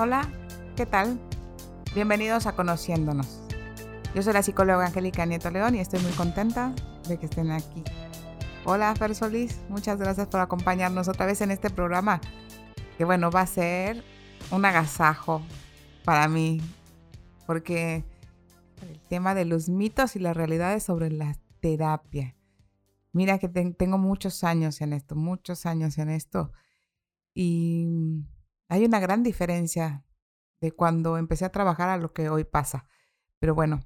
Hola, ¿qué tal? Bienvenidos a Conociéndonos. Yo soy la psicóloga Angélica Nieto León y estoy muy contenta de que estén aquí. Hola, Fer Solís, muchas gracias por acompañarnos otra vez en este programa, que bueno, va a ser un agasajo para mí, porque el tema de los mitos y las realidades sobre la terapia. Mira que tengo muchos años en esto, muchos años en esto. Y hay una gran diferencia de cuando empecé a trabajar a lo que hoy pasa. Pero bueno,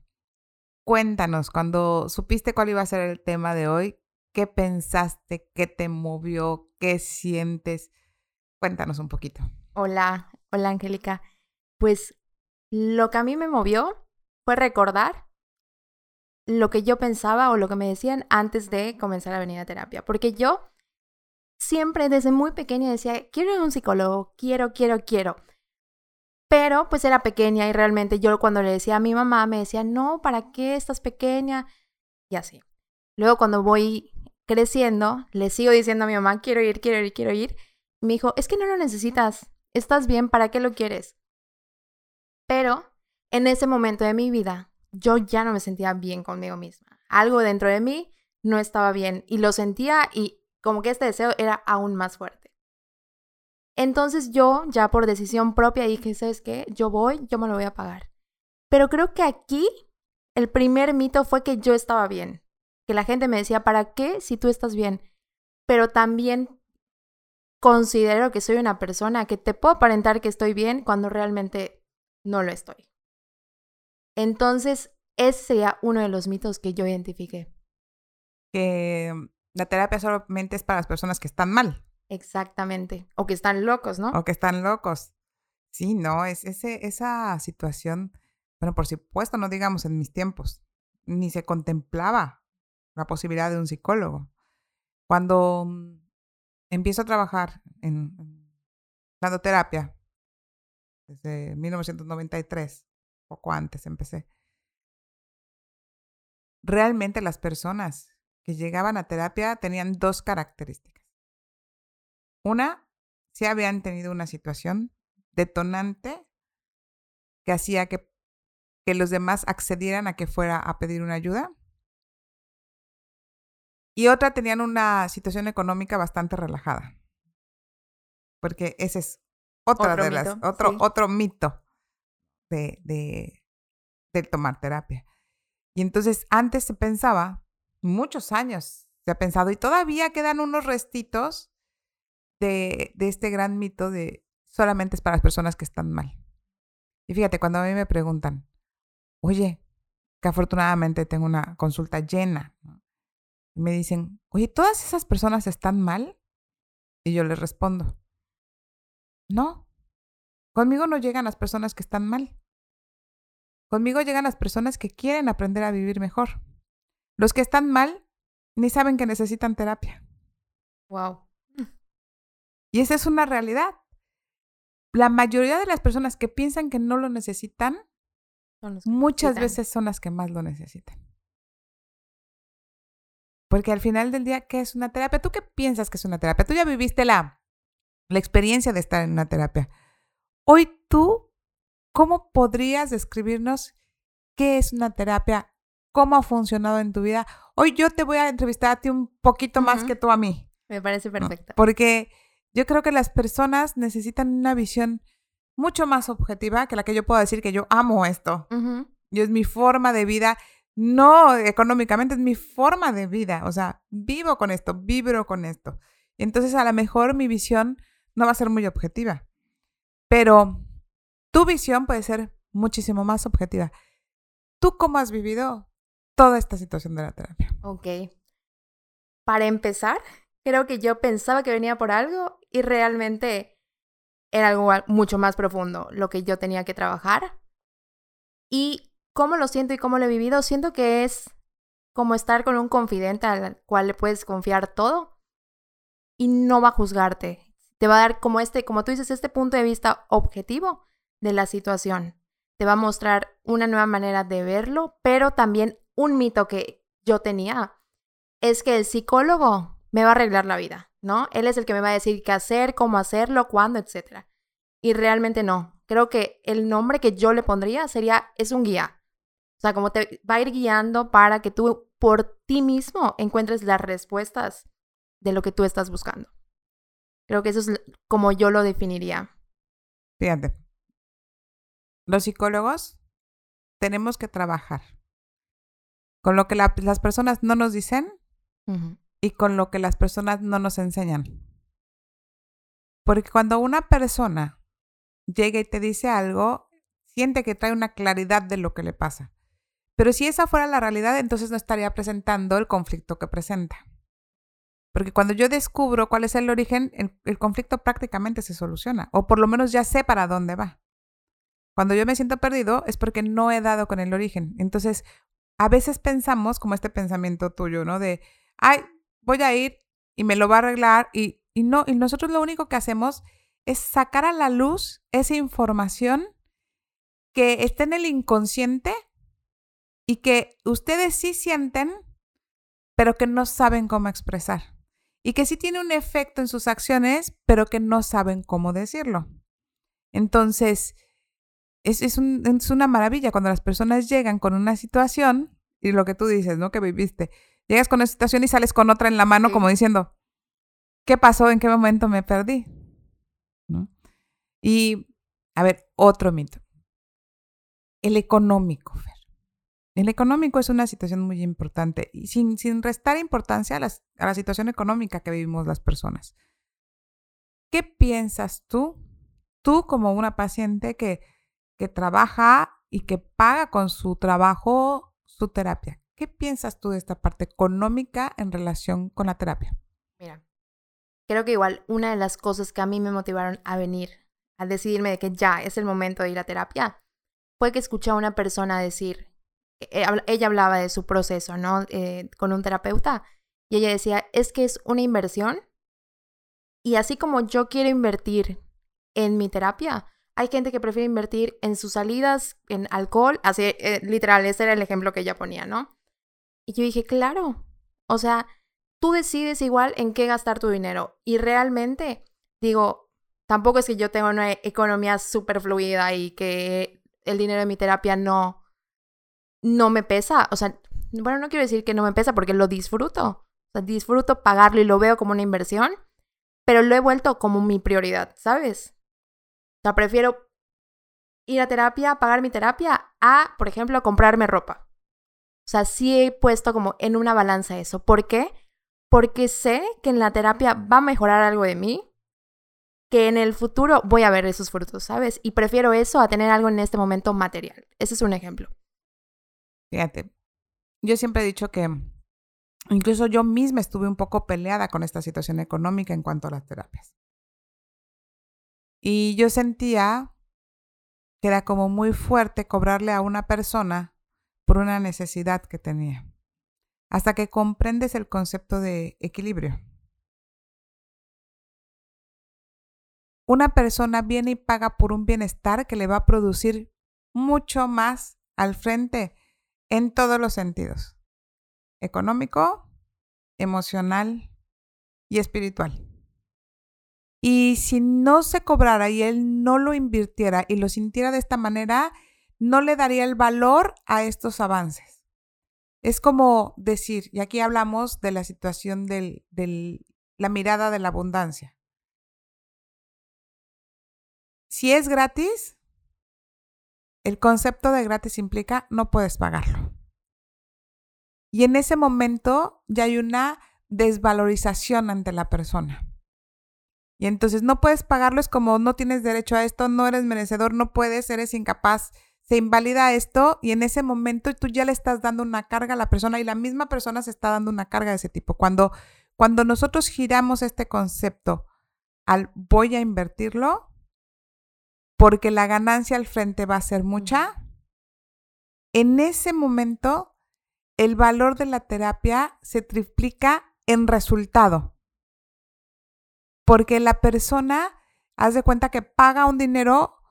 cuéntanos, cuando supiste cuál iba a ser el tema de hoy, ¿qué pensaste? ¿Qué te movió? ¿Qué sientes? Cuéntanos un poquito. Hola, hola Angélica. Pues lo que a mí me movió fue recordar lo que yo pensaba o lo que me decían antes de comenzar a venir a terapia. Porque yo siempre desde muy pequeña decía, quiero ir a un psicólogo, quiero, quiero, quiero. Pero pues era pequeña y realmente yo cuando le decía a mi mamá me decía, no, ¿para qué estás pequeña? Y así. Luego cuando voy creciendo, le sigo diciendo a mi mamá, quiero ir, quiero ir, quiero ir. Me dijo, es que no lo necesitas, estás bien, ¿para qué lo quieres? Pero en ese momento de mi vida, yo ya no me sentía bien conmigo misma. Algo dentro de mí no estaba bien y lo sentía y como que este deseo era aún más fuerte. Entonces yo, ya por decisión propia, dije, ¿sabes qué? Yo voy, yo me lo voy a pagar. Pero creo que aquí el primer mito fue que yo estaba bien. Que la gente me decía, ¿para qué si tú estás bien? Pero también considero que soy una persona que te puedo aparentar que estoy bien cuando realmente no lo estoy. Entonces, ese sería uno de los mitos que yo identifiqué. Que la terapia solamente es para las personas que están mal. Exactamente. O que están locos, ¿no? O que están locos. Sí, no, es ese, esa situación, bueno, por supuesto, no digamos en mis tiempos, ni se contemplaba la posibilidad de un psicólogo. Cuando mm, empiezo a trabajar en, dando terapia, desde 1993, poco antes empecé, realmente las personas que llegaban a terapia tenían dos características. Una, si habían tenido una situación detonante que hacía que, que los demás accedieran a que fuera a pedir una ayuda. Y otra, tenían una situación económica bastante relajada. Porque ese es otra otro de las, otro, otro mito de, de, de tomar terapia. Y entonces antes se pensaba muchos años se ha pensado y todavía quedan unos restitos de, de este gran mito de solamente es para las personas que están mal. Y fíjate, cuando a mí me preguntan, oye, que afortunadamente tengo una consulta llena, y me dicen, oye, ¿todas esas personas están mal? Y yo les respondo, no, conmigo no llegan las personas que están mal. Conmigo llegan las personas que quieren aprender a vivir mejor. Los que están mal ni saben que necesitan terapia. Wow. Y esa es una realidad. La mayoría de las personas que piensan que no lo necesitan, muchas veces son las que más lo necesitan. Porque al final del día, ¿qué es una terapia? ¿Tú qué piensas que es una terapia? Tú ya viviste la, la experiencia de estar en una terapia. Hoy tú, ¿cómo podrías describirnos qué es una terapia cómo ha funcionado en tu vida. Hoy yo te voy a entrevistar a ti un poquito más que tú a mí. Me parece perfecto. Porque yo creo que las personas necesitan una visión mucho más objetiva que la que yo puedo decir que yo amo esto. Yo es mi forma de vida, no económicamente, es mi forma de vida. O sea, vivo con esto, vibro con esto. Entonces, a lo mejor mi visión no va a ser muy objetiva, pero tu visión puede ser muchísimo más objetiva. ¿Tú cómo has vivido toda esta situación de la terapia. Ok. Para empezar, creo que yo pensaba que venía por algo y realmente era algo mucho más profundo lo que yo tenía que trabajar. Y cómo lo siento y cómo lo he vivido, siento que es como estar con un confidente al cual le puedes confiar todo y no va a juzgarte. Te va a dar como este, como tú dices, este punto de vista objetivo de la situación. Te va a mostrar una nueva manera de verlo, pero también un mito que yo tenía es que el psicólogo me va a arreglar la vida, ¿no? Él es el que me va a decir qué hacer, cómo hacerlo, cuándo, etc. Y realmente no. Creo que el nombre que yo le pondría sería, es un guía. O sea, como te va a ir guiando para que tú por ti mismo encuentres las respuestas de lo que tú estás buscando. Creo que eso es como yo lo definiría. Fíjate, los psicólogos tenemos que trabajar con lo que las personas no nos dicen y con lo que las personas no nos enseñan. Porque cuando una persona llega y te dice algo, siente que trae una claridad de lo que le pasa. Pero si esa fuera la realidad, entonces no estaría presentando el conflicto que presenta. Porque cuando yo descubro cuál es el origen, el, conflicto prácticamente se soluciona. O por lo menos ya sé para dónde va. Cuando yo me siento perdido es porque no he dado con el origen. Entonces, a veces pensamos como este pensamiento tuyo, ¿no? De, ay, voy a ir y me lo va a arreglar y, y no, y nosotros lo único que hacemos es sacar a la luz esa información que está en el inconsciente y que ustedes sí sienten, pero que no saben cómo expresar. Y que sí tiene un efecto en sus acciones, pero que no saben cómo decirlo. Entonces, es, es, es una maravilla cuando las personas llegan con una situación y lo que tú dices, ¿no? Que viviste. Llegas con una situación y sales con otra en la mano como diciendo, ¿qué pasó? ¿En qué momento me perdí? Y, a ver, otro mito. El económico, Fer. El económico es una situación muy importante y sin, sin restar importancia a, a la situación económica que vivimos las personas. ¿Qué piensas tú, tú como una paciente que, que trabaja y que paga con su trabajo su terapia? ¿Qué piensas tú de esta parte económica en relación con la terapia? Mira, creo que igual una de las cosas que a mí me motivaron a venir, a decidirme de que ya es el momento de ir a terapia, fue que escuché a una persona decir, e, e, ella hablaba de su proceso, ¿no? Eh, con un terapeuta, y ella decía, es que es una inversión, y así como yo quiero invertir en mi terapia, hay gente que prefiere invertir en sus salidas, en alcohol, así, eh, literal, ese era el ejemplo que ella ponía, ¿no? Y yo dije, claro, o sea, tú decides igual en qué gastar tu dinero. Y realmente, digo, tampoco es que yo tenga una economía súper fluida y que el dinero de mi terapia no, no me pesa. O sea, bueno, no quiero decir que no me pesa porque lo disfruto. O sea, disfruto pagarlo y lo veo como una inversión, pero lo he vuelto como mi prioridad, ¿sabes? O sea, prefiero ir a terapia, pagar mi terapia, a, por ejemplo, comprarme ropa. O sea, sí he puesto como en una balanza eso. ¿Por qué? Porque sé que en la terapia va a mejorar algo de mí, que en el futuro voy a ver esos frutos, ¿sabes? Y prefiero eso a tener algo en este momento material. Ese es un ejemplo. Fíjate, yo siempre he dicho que incluso yo misma estuve un poco peleada con esta situación económica en cuanto a las terapias. Y yo sentía que era como muy fuerte cobrarle a una persona por una necesidad que tenía, hasta que comprendes el concepto de equilibrio. Una persona viene y paga por un bienestar que le va a producir mucho más al frente en todos los sentidos, económico, emocional y espiritual. Y si no se cobrara y él no lo invirtiera y lo sintiera de esta manera, no le daría el valor a estos avances. Es como decir, y aquí hablamos de la situación de la mirada de la abundancia. Si es gratis, el concepto de gratis implica no puedes pagarlo. Y en ese momento ya hay una desvalorización ante la persona. Y entonces no puedes pagarlo, es como no tienes derecho a esto, no eres merecedor, no puedes, eres incapaz se invalida esto y en ese momento tú ya le estás dando una carga a la persona y la misma persona se está dando una carga de ese tipo. Cuando, cuando nosotros giramos este concepto al voy a invertirlo porque la ganancia al frente va a ser mucha, en ese momento el valor de la terapia se triplica en resultado. Porque la persona, haz de cuenta que paga un dinero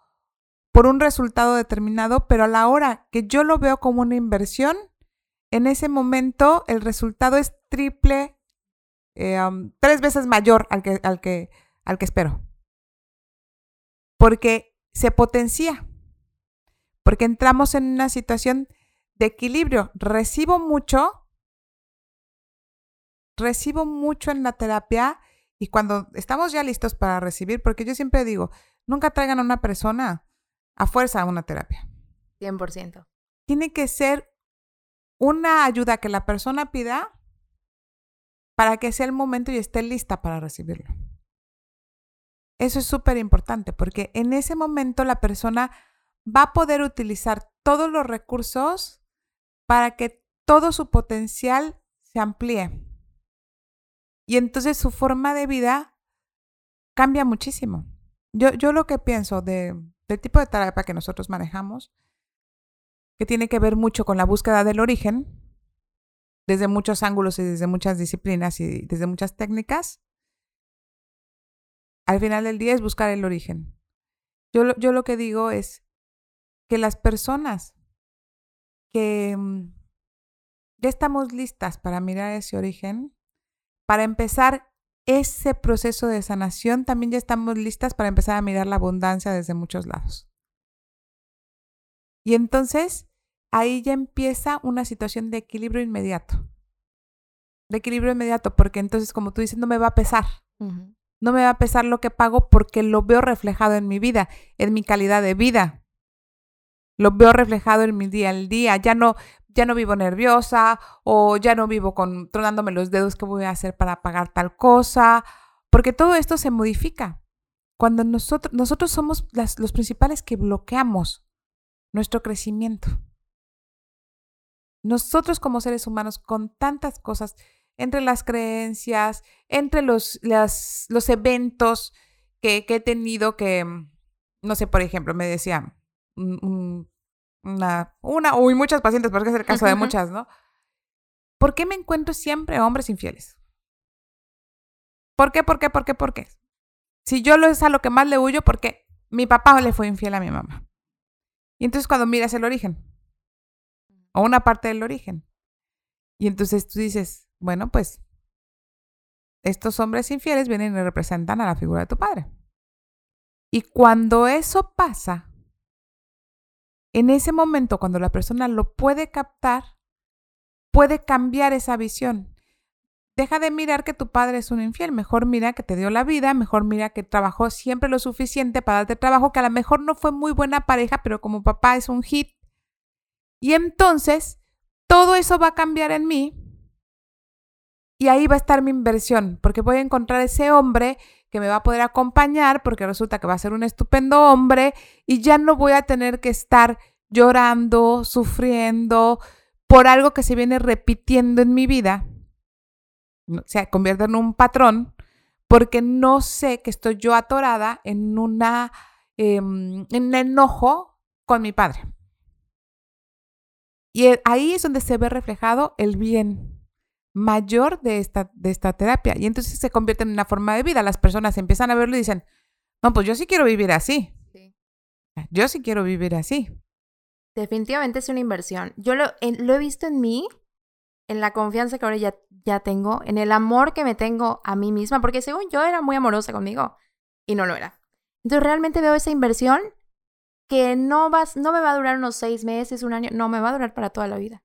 por un resultado determinado, pero a la hora que yo lo veo como una inversión, en ese momento el resultado es triple, eh, tres veces mayor al que, al, que, al que espero. Porque se potencia, porque entramos en una situación de equilibrio. Recibo mucho, recibo mucho en la terapia y cuando estamos ya listos para recibir, porque yo siempre digo, nunca traigan a una persona a fuerza a una terapia. 100%. Tiene que ser una ayuda que la persona pida para que sea el momento y esté lista para recibirlo. Eso es súper importante porque en ese momento la persona va a poder utilizar todos los recursos para que todo su potencial se amplíe. Y entonces su forma de vida cambia muchísimo. Yo, yo lo que pienso de, del tipo de terapia que nosotros manejamos, que tiene que ver mucho con la búsqueda del origen, desde muchos ángulos y desde muchas disciplinas y desde muchas técnicas, al final del día es buscar el origen. Yo, yo lo que digo es que las personas que mm, ya estamos listas para mirar ese origen, para empezar ese proceso de sanación, también ya estamos listas para empezar a mirar la abundancia desde muchos lados. Y entonces ahí ya empieza una situación de equilibrio inmediato. De equilibrio inmediato, porque entonces, como tú dices, no me va a pesar. No me va a pesar lo que pago porque lo veo reflejado en mi vida, en mi calidad de vida. Lo veo reflejado en mi día al día. Ya no, ya no vivo nerviosa o ya no vivo con tronándome los dedos que voy a hacer para pagar tal cosa, porque todo esto se modifica. Cuando nosotros, nosotros somos los principales que bloqueamos nuestro crecimiento. Nosotros como seres humanos, con tantas cosas, entre las creencias, entre los, los eventos que, he tenido que, no sé, por ejemplo, me decía una, una, uy, muchas pacientes, porque es el caso de muchas, ¿no? ¿Por qué me encuentro siempre hombres infieles? ¿Por qué, por qué, por qué, por qué? Si yo lo es a lo que más le huyo, porque mi papá le fue infiel a mi mamá. Y entonces cuando miras el origen, o una parte del origen, y entonces tú dices, bueno, pues estos hombres infieles vienen y representan a la figura de tu padre. Y cuando eso pasa, en ese momento, cuando la persona lo puede captar, puede cambiar esa visión. Deja de mirar que tu padre es un infiel, mejor mira que te dio la vida, mejor mira que trabajó siempre lo suficiente para darte trabajo, que a lo mejor no fue muy buena pareja, pero como papá es un hit. Y entonces, todo eso va a cambiar en mí y ahí va a estar mi inversión, porque voy a encontrar ese hombre que me va a poder acompañar porque resulta que va a ser un estupendo hombre y ya no voy a tener que estar llorando, sufriendo por algo que se viene repitiendo en mi vida. Se convierte en un patrón porque no sé que estoy yo atorada en una em, en enojo con mi padre. Y ahí es donde se ve reflejado el bien mayor de esta, de esta terapia. Y entonces se convierte en una forma de vida. Las personas empiezan a verlo y dicen, no, pues yo sí quiero vivir así. Yo sí quiero vivir así. Definitivamente es una inversión. Yo lo, lo he visto en mí, en la confianza que ahora ya, ya tengo, en el amor que me tengo a mí misma, porque según yo era muy amorosa conmigo y no lo era. Entonces realmente veo esa inversión que no, vas, no me va a durar unos seis meses, un año, no, me va a durar para toda la vida.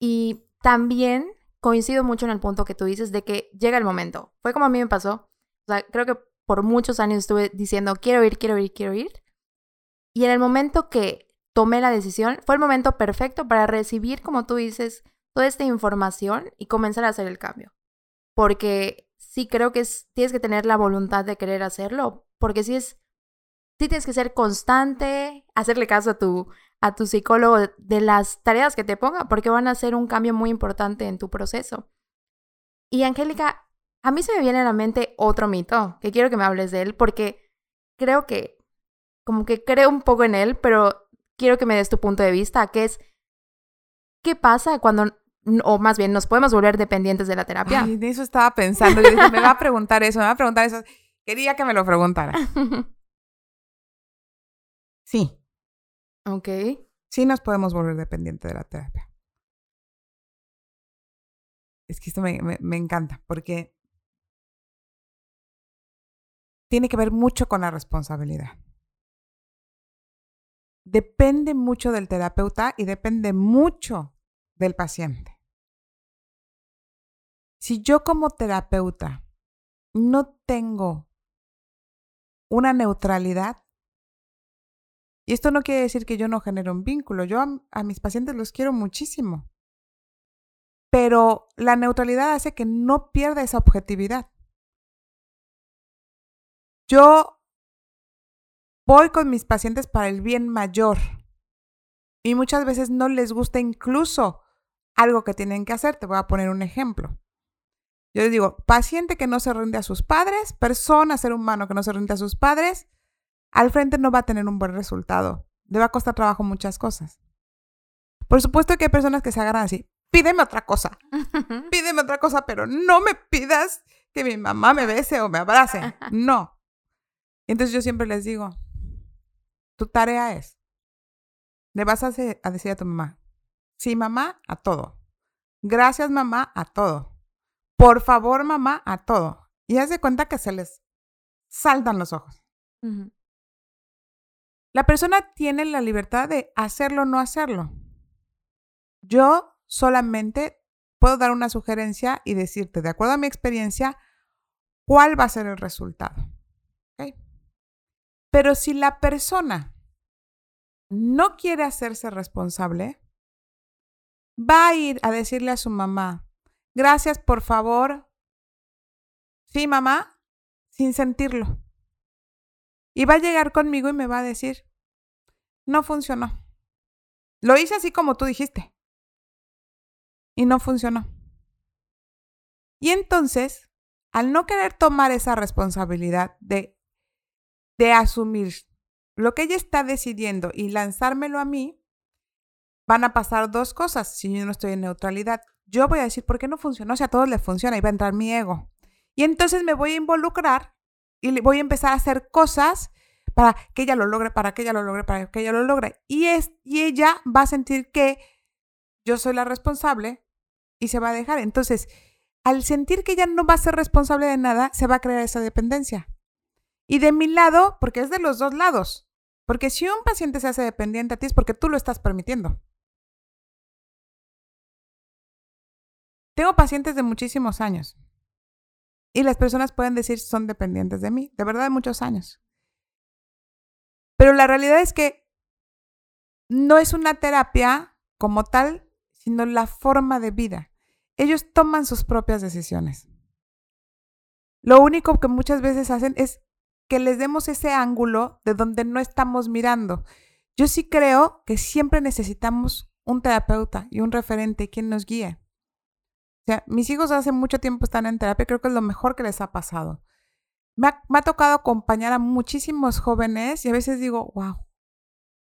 Y también coincido mucho en el punto que tú dices de que llega el momento. Fue como a mí me pasó. Creo que por muchos años estuve diciendo, quiero ir, quiero ir, quiero ir. Y en el momento que tomé la decisión, fue el momento perfecto para recibir, como tú dices, toda esta información y comenzar a hacer el cambio. Porque sí creo que tienes que tener la voluntad de querer hacerlo, porque sí es, sí tienes que ser constante, hacerle caso a tu, a tu psicólogo de las tareas que te ponga, porque van a hacer un cambio muy importante en tu proceso. Y Angélica, a mí se me viene a la mente otro mito, que quiero que me hables de él, porque creo que, como que creo un poco en él, pero quiero que me des tu punto de vista, que es, ¿qué pasa cuando, o más bien, nos podemos volver dependientes de la terapia? Ay, de eso estaba pensando, y dije, me va a preguntar eso, me va a preguntar eso. Quería que me lo preguntara. Sí, Ok. Sí nos podemos volver dependientes de la terapia. Es que esto me, me, encanta porque tiene que ver mucho con la responsabilidad. depende mucho del terapeuta y depende mucho del paciente. Si yo como terapeuta no tengo una neutralidad, y esto no quiere decir que yo no genere un vínculo, yo a, mis pacientes los quiero muchísimo, pero la neutralidad hace que no pierda esa objetividad. Yo voy con mis pacientes para el bien mayor y muchas veces no les gusta incluso algo que tienen que hacer. Te voy a poner un ejemplo. Yo les digo, paciente que no se rinde a sus padres, persona, ser humano que no se rinde a sus padres, al frente no va a tener un buen resultado. Le va a costar trabajo muchas cosas. Por supuesto que hay personas que se agarran así, pídeme otra cosa, pídeme otra cosa, pero no me pidas que mi mamá me bese o me abrace. No. Entonces yo siempre les digo, tu tarea es, le vas a, a decir a tu mamá, sí mamá, a todo. Gracias mamá, a todo. Por favor mamá, a todo. Y haz de cuenta que se les saltan los ojos. La persona tiene la libertad de hacerlo o no hacerlo. Yo solamente puedo dar una sugerencia y decirte, de acuerdo a mi experiencia, cuál va a ser el resultado. Pero si la persona no quiere hacerse responsable, va a ir a decirle a su mamá, gracias por favor, sí mamá, sin sentirlo. Y va a llegar conmigo y me va a decir, no funcionó. Lo hice así como tú dijiste. Y no funcionó. Y entonces, al no querer tomar esa responsabilidad de, de asumir lo que ella está decidiendo y lanzármelo a mí, van a pasar dos cosas si yo no estoy en neutralidad. Yo voy a decir, ¿por qué no funcionó? Si a todos les funciona y va a entrar mi ego. Y entonces me voy a involucrar y voy a empezar a hacer cosas para que ella lo logre, para que ella lo logre, para que ella lo logre. Y, es, y ella va a sentir que yo soy la responsable y se va a dejar. Entonces, al sentir que ella no va a ser responsable de nada, se va a crear esa dependencia. Y de mi lado, porque es de los dos lados. Porque si un paciente se hace dependiente a ti es porque tú lo estás permitiendo. Tengo pacientes de muchísimos años. Y las personas pueden decir son dependientes de mí, de verdad de muchos años. Pero la realidad es que no es una terapia como tal, sino la forma de vida. Ellos toman sus propias decisiones. Lo único que muchas veces hacen es que les demos ese ángulo de donde no estamos mirando. Yo sí creo que siempre necesitamos un terapeuta y un referente quien nos guíe. Mis hijos hace mucho tiempo están en terapia, creo que es lo mejor que les ha pasado me ha, tocado acompañar a muchísimos jóvenes y a veces digo, wow,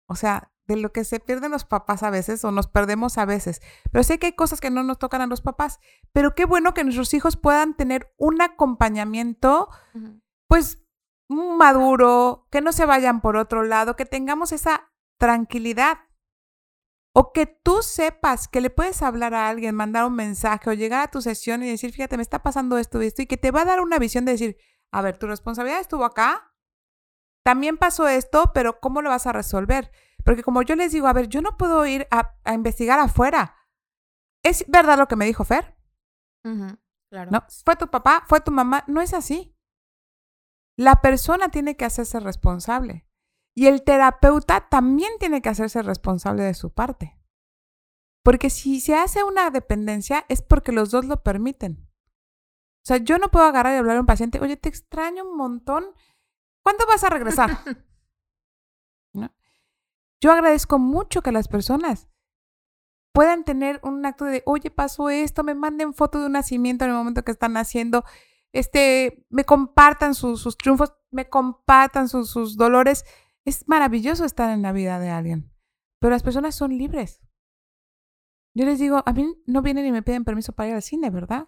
o sea, de lo que se pierden los papás a veces o nos perdemos a veces. Pero sé que hay cosas que no nos tocan a los papás, pero qué bueno que nuestros hijos puedan tener un acompañamiento, pues, maduro, que no se vayan por otro lado, que tengamos esa tranquilidad. O que tú sepas que le puedes hablar a alguien, mandar un mensaje o llegar a tu sesión y decir, fíjate, me está pasando esto y esto, y que te va a dar una visión de decir, a ver, tu responsabilidad estuvo acá, también pasó esto, pero ¿cómo lo vas a resolver? Porque como yo les digo, a ver, yo no puedo ir a, investigar afuera. ¿Es verdad lo que me dijo Fer? claro. No, fue tu papá, fue tu mamá, no es así. La persona tiene que hacerse responsable y el terapeuta también tiene que hacerse responsable de su parte. Porque si se hace una dependencia es porque los dos lo permiten. O sea, yo no puedo agarrar y hablar a un paciente, oye, te extraño un montón. ¿Cuándo vas a regresar? Yo agradezco mucho que las personas puedan tener un acto de, oye, pasó esto, me manden foto de un nacimiento en el momento que están haciendo, este, me compartan sus triunfos, me compartan sus, sus dolores. Es maravilloso estar en la vida de alguien, pero las personas son libres. Yo les digo, a mí no vienen y me piden permiso para ir al cine, ¿verdad?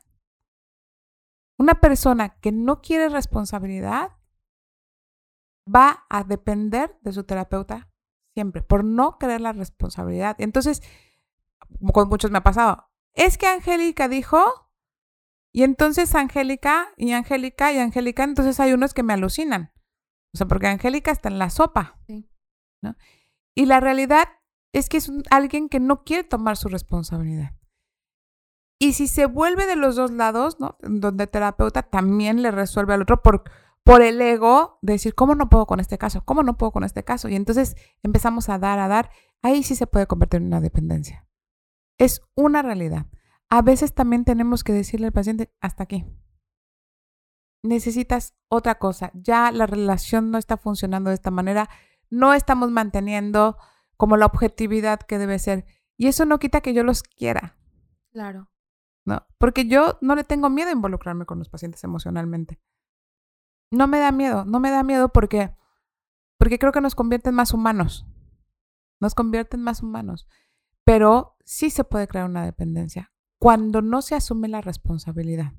Una persona que no quiere responsabilidad va a depender de su terapeuta siempre, por no querer la responsabilidad. Entonces, con muchos me ha pasado, es que Angélica dijo, y entonces Angélica, y Angélica, y Angélica, entonces hay unos que me alucinan. O sea, porque Angélica está en la sopa. ¿no? Y la realidad es que es alguien que no quiere tomar su responsabilidad. Y si se vuelve de los dos lados, ¿no? Donde terapeuta también le resuelve al otro por, por el ego de decir, ¿cómo no puedo con este caso? ¿Cómo no puedo con este caso? Y entonces empezamos a dar, a dar. Ahí sí se puede convertir en una dependencia. Es una realidad. A veces también tenemos que decirle al paciente, hasta aquí. Necesitas otra cosa. Ya la relación no está funcionando de esta manera. No estamos manteniendo como la objetividad que debe ser. Y eso no quita que yo los quiera. Claro. ¿No? Porque yo no le tengo miedo a involucrarme con los pacientes emocionalmente. No me da miedo, no me da miedo porque, porque creo que nos convierten más humanos. Nos convierten más humanos. Pero sí se puede crear una dependencia cuando no se asume la responsabilidad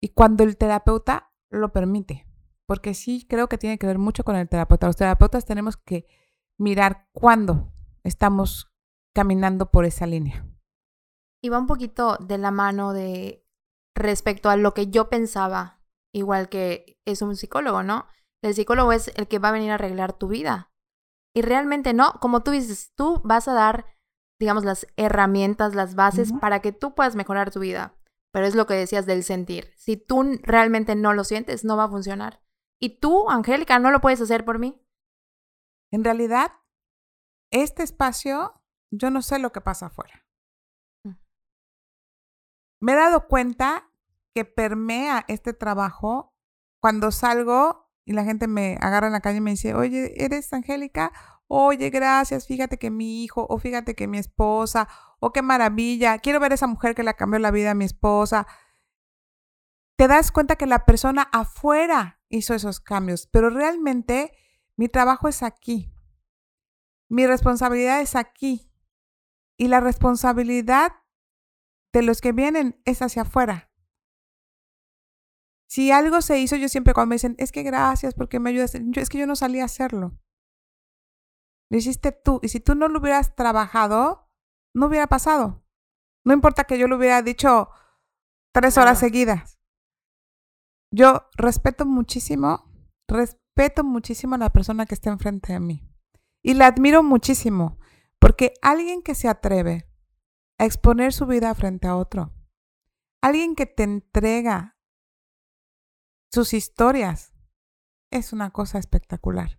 y cuando el terapeuta lo permite. Porque sí creo que tiene que ver mucho con el terapeuta. Los terapeutas tenemos que mirar cuándo estamos caminando por esa línea. Y va un poquito de la mano de respecto a lo que yo pensaba, igual que es un psicólogo, ¿no? El psicólogo es el que va a venir a arreglar tu vida. Y realmente no, como tú dices, tú vas a dar, digamos, las herramientas, las bases para que tú puedas mejorar tu vida. Pero es lo que decías del sentir. Si tú realmente no lo sientes, no va a funcionar. Y tú, Angélica, no lo puedes hacer por mí. En realidad, este espacio, yo no sé lo que pasa afuera me he dado cuenta que permea este trabajo cuando salgo y la gente me agarra en la calle y me dice, oye, ¿eres Angélica? Oye, gracias, fíjate que mi hijo, o fíjate que mi esposa, o qué maravilla, quiero ver a esa mujer que le cambió la vida a mi esposa. Te das cuenta que la persona afuera hizo esos cambios, pero realmente mi trabajo es aquí. Mi responsabilidad es aquí. Y la responsabilidad de los que vienen es hacia afuera. Si algo se hizo, yo siempre cuando me dicen, es que gracias porque me ayudas, yo, es que yo no salí a hacerlo. Lo hiciste tú. Y si tú no lo hubieras trabajado, no hubiera pasado. No importa que yo lo hubiera dicho tres horas seguidas. Yo respeto muchísimo, respeto muchísimo a la persona que está enfrente de mí. Y la admiro muchísimo, porque alguien que se atreve a exponer su vida frente a otro. Alguien que te entrega sus historias es una cosa espectacular.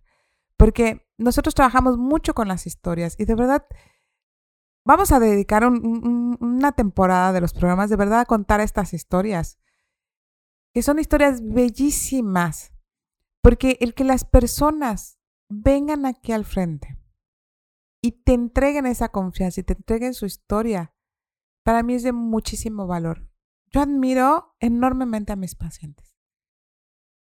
Porque nosotros trabajamos mucho con las historias y de verdad vamos a dedicar una temporada de los programas de verdad a contar estas historias, que son historias bellísimas, porque el que las personas vengan aquí al frente y te entreguen esa confianza y te entreguen su historia, para mí es de muchísimo valor. Yo admiro enormemente a mis pacientes.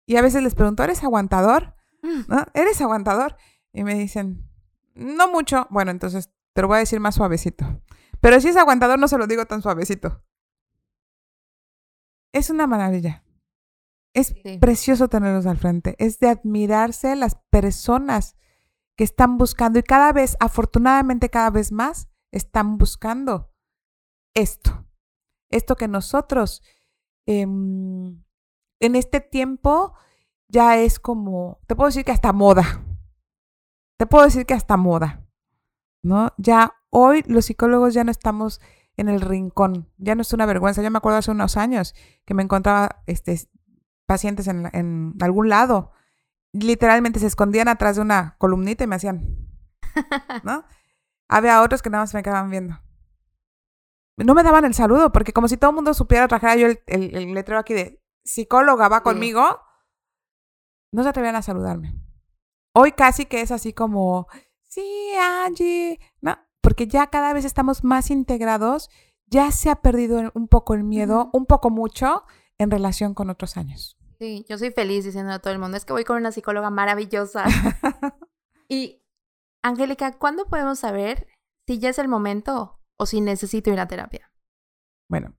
Y a veces les pregunto, ¿eres aguantador? Mm. ¿No? ¿Eres aguantador? Y me dicen, no mucho. Bueno, entonces te lo voy a decir más suavecito. Pero si es aguantador, no se lo digo tan suavecito. Es una maravilla. Es precioso tenerlos al frente. Es de admirarse las personas que están buscando y cada vez, afortunadamente cada vez más, están buscando esto. Esto que nosotros em, en este tiempo ya es como, te puedo decir que hasta moda. Te puedo decir que hasta moda. ¿No? Ya hoy los psicólogos ya no estamos en el rincón, ya no es una vergüenza. Yo me acuerdo hace unos años que me encontraba este, pacientes en, en algún lado literalmente se escondían atrás de una columnita y me hacían, ¿no? Había otros que nada más me quedaban viendo. No me daban el saludo, porque como si todo el mundo supiera, trajera yo el, letrero aquí de psicóloga va conmigo, no se atrevían a saludarme. Hoy casi que es así como, sí, Angie, ¿no? Porque ya cada vez estamos más integrados, ya se ha perdido un poco el miedo, un poco mucho en relación con otros años. Sí, yo soy feliz diciendo a todo el mundo, es que voy con una psicóloga maravillosa. y, Angélica, ¿cuándo podemos saber si ya es el momento o si necesito ir a terapia? Bueno,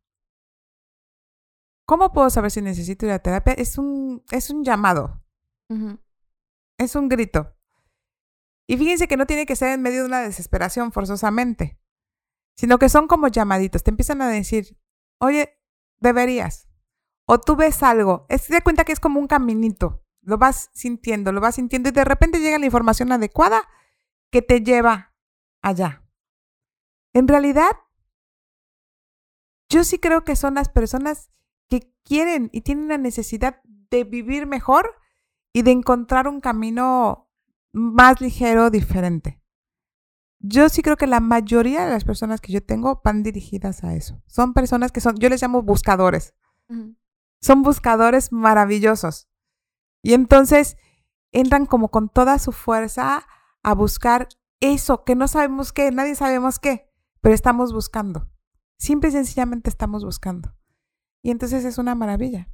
¿cómo puedo saber si necesito ir a terapia? Es un, es un llamado. Es un grito. Y fíjense que no tiene que ser en medio de una desesperación forzosamente, sino que son como llamaditos. Te empiezan a decir, oye, deberías, o tú ves algo, es de cuenta que es como un caminito, lo vas sintiendo, lo vas sintiendo y de repente llega la información adecuada que te lleva allá. En realidad, yo sí creo que son las personas que quieren y tienen la necesidad de vivir mejor y de encontrar un camino más ligero, diferente. Yo sí creo que la mayoría de las personas que yo tengo van dirigidas a eso. Son personas que son, yo les llamo buscadores. Son buscadores maravillosos. Y entonces entran como con toda su fuerza a buscar eso que no sabemos qué, nadie sabemos qué, pero estamos buscando. Simple y sencillamente estamos buscando. Y entonces es una maravilla.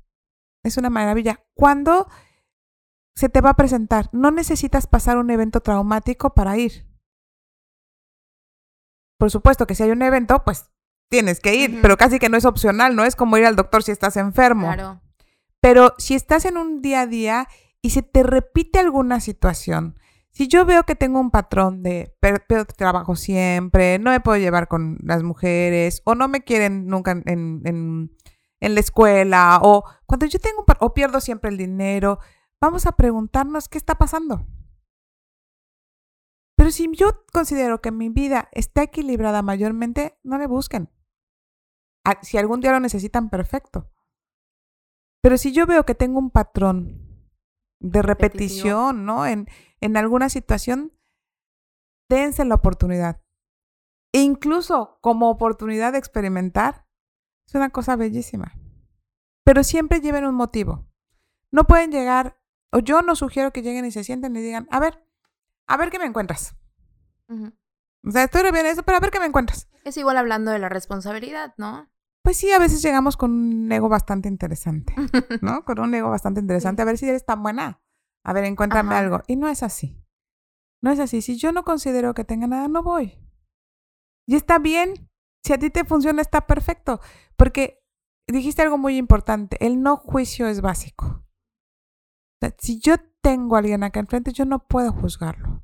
Es una maravilla. Cuando se te va a presentar, no necesitas pasar un evento traumático para ir. Por supuesto que si hay un evento, pues tienes que ir, pero casi que no es opcional, no es como ir al doctor si estás enfermo. Claro. Pero si estás en un día a día y se te repite alguna situación, si yo veo que tengo un patrón de pero trabajo siempre, no me puedo llevar con las mujeres, o no me quieren nunca en, en, en la escuela, o cuando yo tengo o pierdo siempre el dinero, vamos a preguntarnos qué está pasando. Pero si yo considero que mi vida está equilibrada mayormente, no le busquen. Si algún día lo necesitan, perfecto. Pero si yo veo que tengo un patrón de repetición, ¿no? En, en alguna situación, dense la oportunidad. E incluso como oportunidad de experimentar, es una cosa bellísima. Pero siempre lleven un motivo. No pueden llegar, o yo no sugiero que lleguen y se sienten y digan, a ver, a ver qué me encuentras. O sea, estoy bien eso, pero a ver qué me encuentras. Es igual hablando de la responsabilidad, ¿no? Pues sí, a veces llegamos con un ego bastante interesante, ¿no? Con un ego bastante interesante. A ver si eres tan buena. A ver, encuéntrame algo. Y no es así. No es así. Si yo no considero que tenga nada, no voy. Y está bien. Si a ti te funciona, está perfecto. Porque dijiste algo muy importante. El no juicio es básico. si yo tengo a alguien acá enfrente, yo no puedo juzgarlo.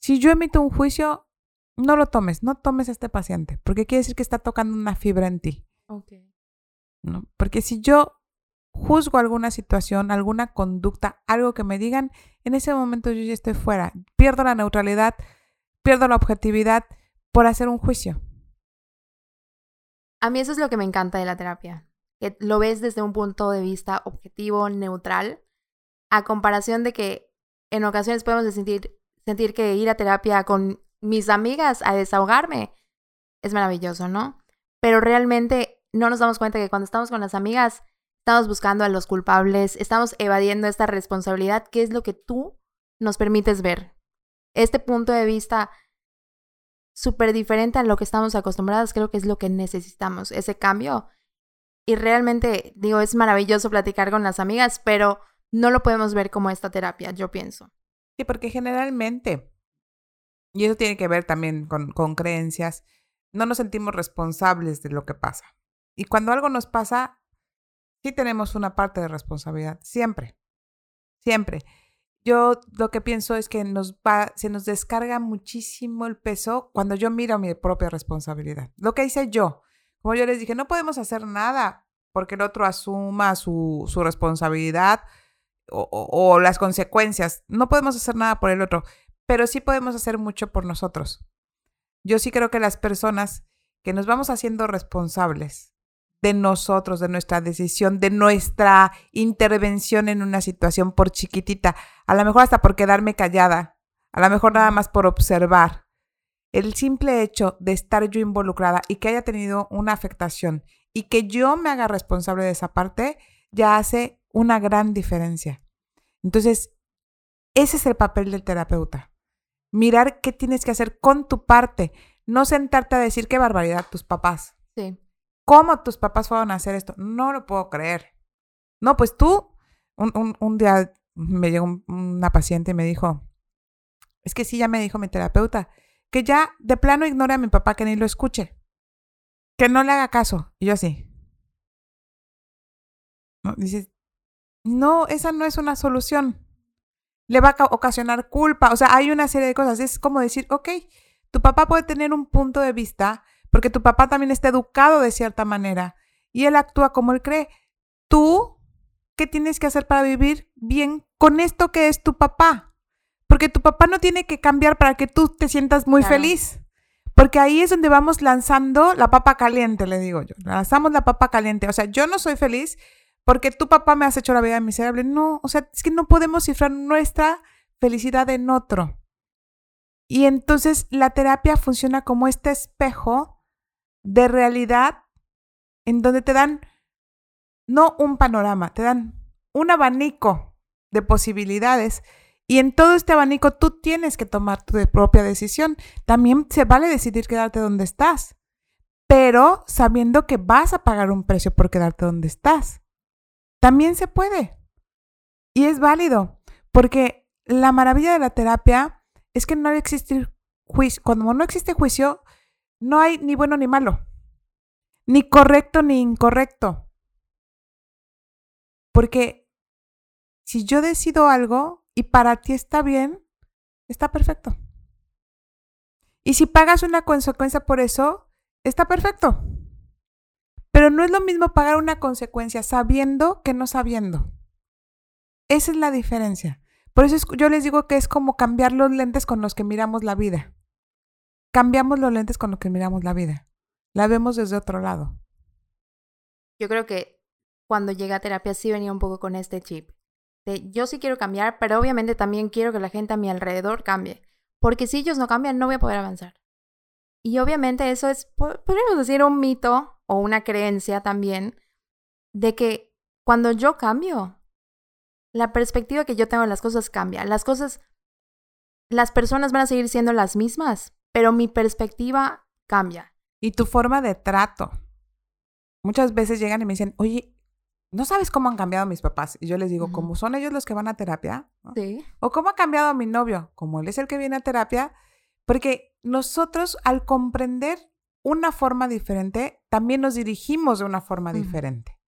Si yo emito un juicio, no lo tomes, no tomes a este paciente, porque quiere decir que está tocando una fibra en ti. ¿No? Porque si yo juzgo alguna situación, alguna conducta, algo que me digan, en ese momento yo ya estoy fuera. Pierdo la neutralidad, pierdo la objetividad por hacer un juicio. A mí eso es lo que me encanta de la terapia, que lo ves desde un punto de vista objetivo, neutral, a comparación de que en ocasiones podemos sentir, sentir que ir a terapia con mis amigas a desahogarme es maravilloso, ¿no? Pero realmente no nos damos cuenta que cuando estamos con las amigas estamos buscando a los culpables, estamos evadiendo esta responsabilidad, que es lo que tú nos permites ver. Este punto de vista súper diferente a lo que estamos acostumbrados, creo que es lo que necesitamos, ese cambio. Y realmente, digo, es maravilloso platicar con las amigas, pero no lo podemos ver como esta terapia, yo pienso. Sí, porque generalmente, y eso tiene que ver también con, con creencias, no nos sentimos responsables de lo que pasa. Y cuando algo nos pasa, sí tenemos una parte de responsabilidad, siempre, siempre. Yo lo que pienso es que nos va, se nos descarga muchísimo el peso cuando yo miro mi propia responsabilidad. Lo que hice yo, como yo les dije, no podemos hacer nada porque el otro asuma su, su responsabilidad o, las consecuencias. No podemos hacer nada por el otro, pero sí podemos hacer mucho por nosotros. Yo sí creo que las personas que nos vamos haciendo responsables de nosotros, de nuestra decisión, de nuestra intervención en una situación por chiquitita, a lo mejor hasta por quedarme callada, a lo mejor nada más por observar. El simple hecho de estar yo involucrada y que haya tenido una afectación y que yo me haga responsable de esa parte, ya hace una gran diferencia. Entonces, ese es el papel del terapeuta. Mirar qué tienes que hacer con tu parte, no sentarte a decir qué barbaridad tus papás. Sí. ¿Cómo tus papás fueron a hacer esto? No lo puedo creer. No, pues tú, un, día me llegó una paciente y me dijo, es que sí, ya me dijo mi terapeuta, que ya de plano ignore a mi papá, que ni lo escuche, que no le haga caso. Y yo así. ¿No? Dices, no, esa no es una solución. Le va a ocasionar culpa. O sea, hay una serie de cosas. Es como decir, ok, tu papá puede tener un punto de vista porque tu papá también está educado de cierta manera y él actúa como él cree. Tú, ¿qué tienes que hacer para vivir bien con esto que es tu papá? Porque tu papá no tiene que cambiar para que tú te sientas muy feliz. Porque ahí es donde vamos lanzando la papa caliente, le digo yo. Lanzamos la papa caliente. O sea, yo no soy feliz porque tu papá me has hecho la vida miserable. No, o sea, es que no podemos cifrar nuestra felicidad en otro. Y entonces la terapia funciona como este espejo de realidad en donde te dan no un panorama, te dan un abanico de posibilidades y en todo este abanico tú tienes que tomar tu propia decisión. También se vale decidir quedarte donde estás, pero sabiendo que vas a pagar un precio por quedarte donde estás. También se puede. Y es válido, porque la maravilla de la terapia es que no existe juicio. Cuando no existe juicio, no hay ni bueno ni malo, ni correcto ni incorrecto. Porque si yo decido algo y para ti está bien, está perfecto. Y si pagas una consecuencia por eso, está perfecto. Pero no es lo mismo pagar una consecuencia sabiendo que no sabiendo. Esa es la diferencia. Por eso yo les digo que es como cambiar los lentes con los que miramos la vida. Cambiamos los lentes con los que miramos la vida. La vemos desde otro lado. Yo creo que cuando llegué a terapia sí venía un poco con este chip. De yo sí quiero cambiar, pero obviamente también quiero que la gente a mi alrededor cambie. Porque si ellos no cambian, no voy a poder avanzar. Y obviamente eso es, podríamos decir, un mito o una creencia también de que cuando yo cambio, la perspectiva que yo tengo de las cosas cambia. Las cosas, las personas van a seguir siendo las mismas, pero mi perspectiva cambia. Y tu forma de trato. Muchas veces llegan y me dicen, oye, no sabes cómo han cambiado mis papás. Y yo les digo, ¿cómo son ellos los que van a terapia? Sí. O cómo ha cambiado mi novio, como él es el que viene a terapia. Porque nosotros al comprender una forma diferente, también nos dirigimos de una forma diferente.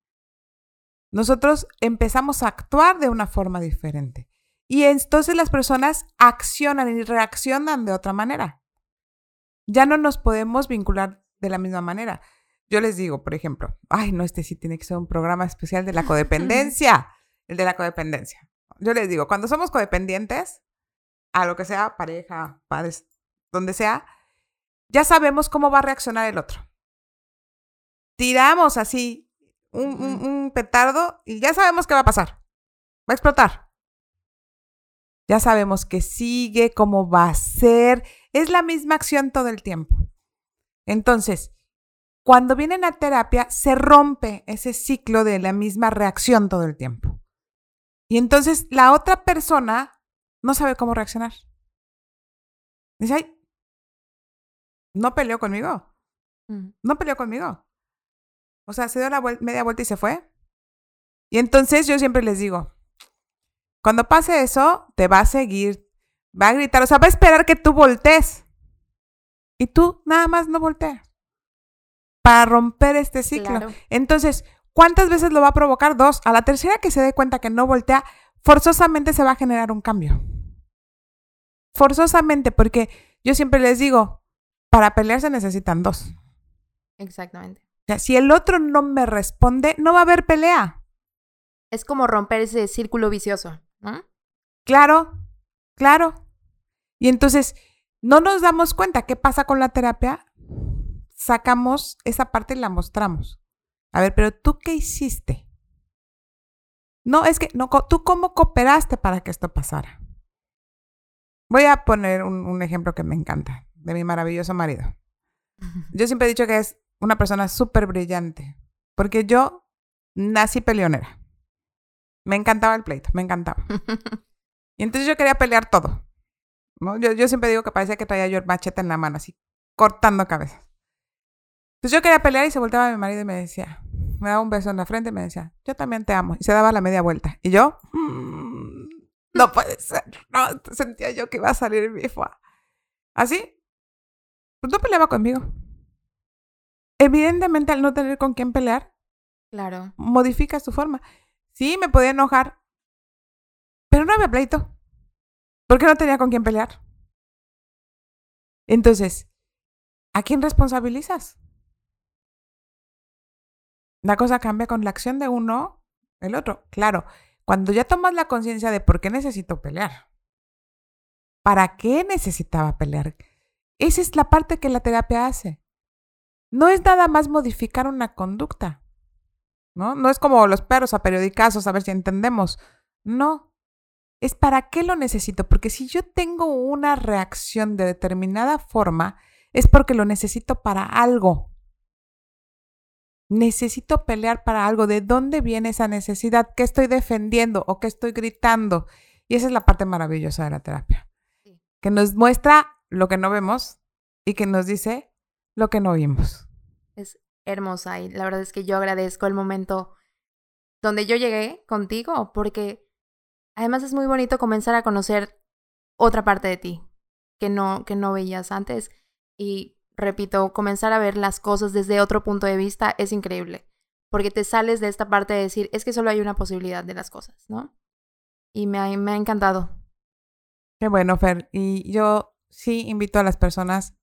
Nosotros empezamos a actuar de una forma diferente. Y entonces las personas accionan y reaccionan de otra manera. Ya no nos podemos vincular de la misma manera. Yo les digo, por ejemplo, ay, no, este sí tiene que ser un programa especial de la codependencia, el de la codependencia. Yo les digo, cuando somos codependientes, a lo que sea, pareja, padres, donde sea, ya sabemos cómo va a reaccionar el otro. Tiramos así un, un, petardo y ya sabemos qué va a pasar. Va a explotar. Ya sabemos que sigue, cómo va a ser. Es la misma acción todo el tiempo. Entonces, cuando vienen a terapia, se rompe ese ciclo de la misma reacción todo el tiempo. Y entonces la otra persona no sabe cómo reaccionar. Dice, ay, no peleó conmigo. Mm. No peleó conmigo. O sea, se dio la media vuelta y se fue. Y entonces yo siempre les digo, cuando pase eso, te va a seguir, va a gritar, o sea, va a esperar que tú voltees. Y tú nada más no volteas para romper este ciclo. Entonces, ¿cuántas veces lo va a provocar? Dos. A la tercera que se dé cuenta que no voltea, forzosamente se va a generar un cambio. Forzosamente, porque yo siempre les digo, para pelear se necesitan dos. Exactamente. O sea, si el otro no me responde, no va a haber pelea. Es como romper ese círculo vicioso, ¿no? Claro, claro. Y entonces, no nos damos cuenta qué pasa con la terapia sacamos esa parte y la mostramos. A ver, pero tú qué hiciste? No, es que, no, tú cómo cooperaste para que esto pasara. Voy a poner un, ejemplo que me encanta de mi maravilloso marido. Yo siempre he dicho que es una persona súper brillante, porque yo nací peleonera. Me encantaba el pleito, me encantaba. Y entonces yo quería pelear todo. ¿no? Yo, yo siempre digo que parecía que traía yo el machete en la mano, así, cortando cabezas. Entonces yo quería pelear y se volteaba a mi marido y me decía, me daba un beso en la frente y me decía, yo también te amo. Y se daba la media vuelta. Y yo, mm, no puede ser. No, sentía yo que iba a salir mi fua. Así, pues no peleaba conmigo. Evidentemente, al no tener con quién pelear, claro. modifica su forma. Sí, me podía enojar, pero no había pleito. Porque no tenía con quién pelear. Entonces, ¿a quién responsabilizas? La cosa cambia con la acción de uno, el otro. Claro, cuando ya tomas la conciencia de por qué necesito pelear. ¿Para qué necesitaba pelear? Esa es la parte que la terapia hace. No es nada más modificar una conducta. ¿No? No es como los perros a periodicazos, a ver si entendemos. No. Es para qué lo necesito. Porque si yo tengo una reacción de determinada forma, es porque lo necesito para algo. Necesito pelear para algo. ¿De dónde viene esa necesidad? ¿Qué estoy defendiendo o qué estoy gritando? Y esa es la parte maravillosa de la terapia. Que nos muestra lo que no vemos y que nos dice lo que no vimos. Es hermosa y la verdad es que yo agradezco el momento donde yo llegué contigo porque además es muy bonito comenzar a conocer otra parte de ti que no, que no veías antes y repito, comenzar a ver las cosas desde otro punto de vista es increíble porque te sales de esta parte de decir es que solo hay una posibilidad de las cosas, ¿no? Y me ha, me ha encantado. Qué bueno, Fer. Y yo sí invito a las personas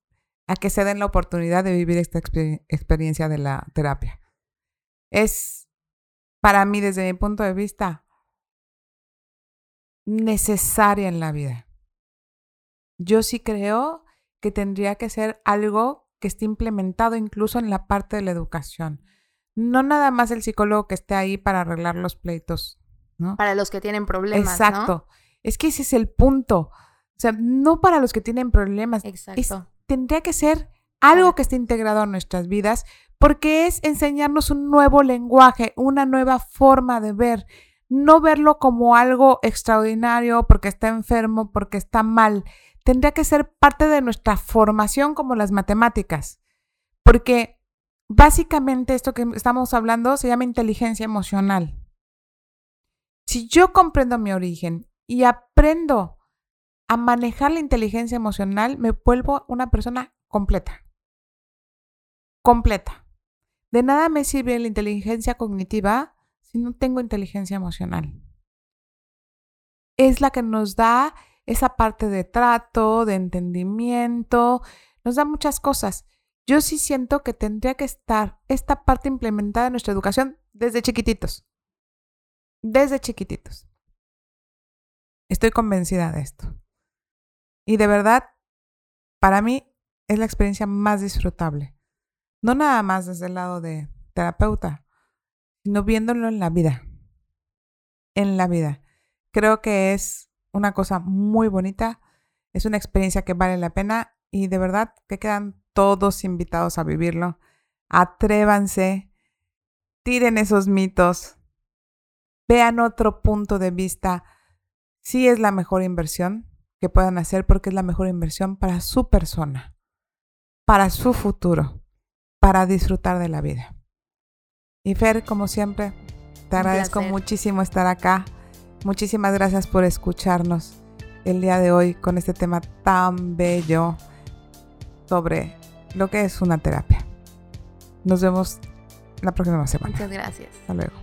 a que se den la oportunidad de vivir esta experiencia de la terapia. Es, para mí, desde mi punto de vista, necesaria en la vida. Yo sí creo que tendría que ser algo que esté implementado incluso en la parte de la educación. No nada más el psicólogo que esté ahí para arreglar los pleitos, ¿no? Para los que tienen problemas. Exacto. Es que ese es el punto. O sea, no para los que tienen problemas. Exacto tendría que ser algo que esté integrado en nuestras vidas, porque es enseñarnos un nuevo lenguaje, una nueva forma de ver, no verlo como algo extraordinario porque está enfermo, porque está mal. Tendría que ser parte de nuestra formación como las matemáticas, porque básicamente esto que estamos hablando se llama inteligencia emocional. Si yo comprendo mi origen y aprendo a manejar la inteligencia emocional, me vuelvo una persona completa. Completa. De nada me sirve la inteligencia cognitiva si no tengo inteligencia emocional. Es la que nos da esa parte de trato, de entendimiento, nos da muchas cosas. Yo sí siento que tendría que estar esta parte implementada en nuestra educación desde chiquititos. Desde chiquititos. Estoy convencida de esto. Y de verdad, para mí es la experiencia más disfrutable. No nada más desde el lado de terapeuta, sino viéndolo en la vida. En la vida. Creo que es una cosa muy bonita, es una experiencia que vale la pena y de verdad que quedan todos invitados a vivirlo. Atrévanse, tiren esos mitos, vean otro punto de vista. Si es la mejor inversión, que puedan hacer porque es la mejor inversión para su persona, para su futuro, para disfrutar de la vida. Y Fer, como siempre, te agradezco muchísimo estar acá. Muchísimas gracias por escucharnos el día de hoy con este tema tan bello sobre lo que es una terapia. Nos vemos la próxima semana. Muchas gracias. Hasta luego.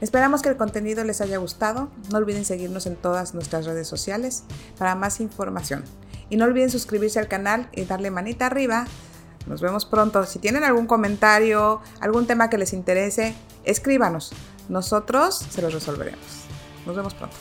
Esperamos que el contenido les haya gustado. No olviden seguirnos en todas nuestras redes sociales para más información. Y no olviden suscribirse al canal y darle manita arriba. Nos vemos pronto. Si tienen algún comentario, algún tema que les interese, escríbanos. Nosotros se los resolveremos. Nos vemos pronto.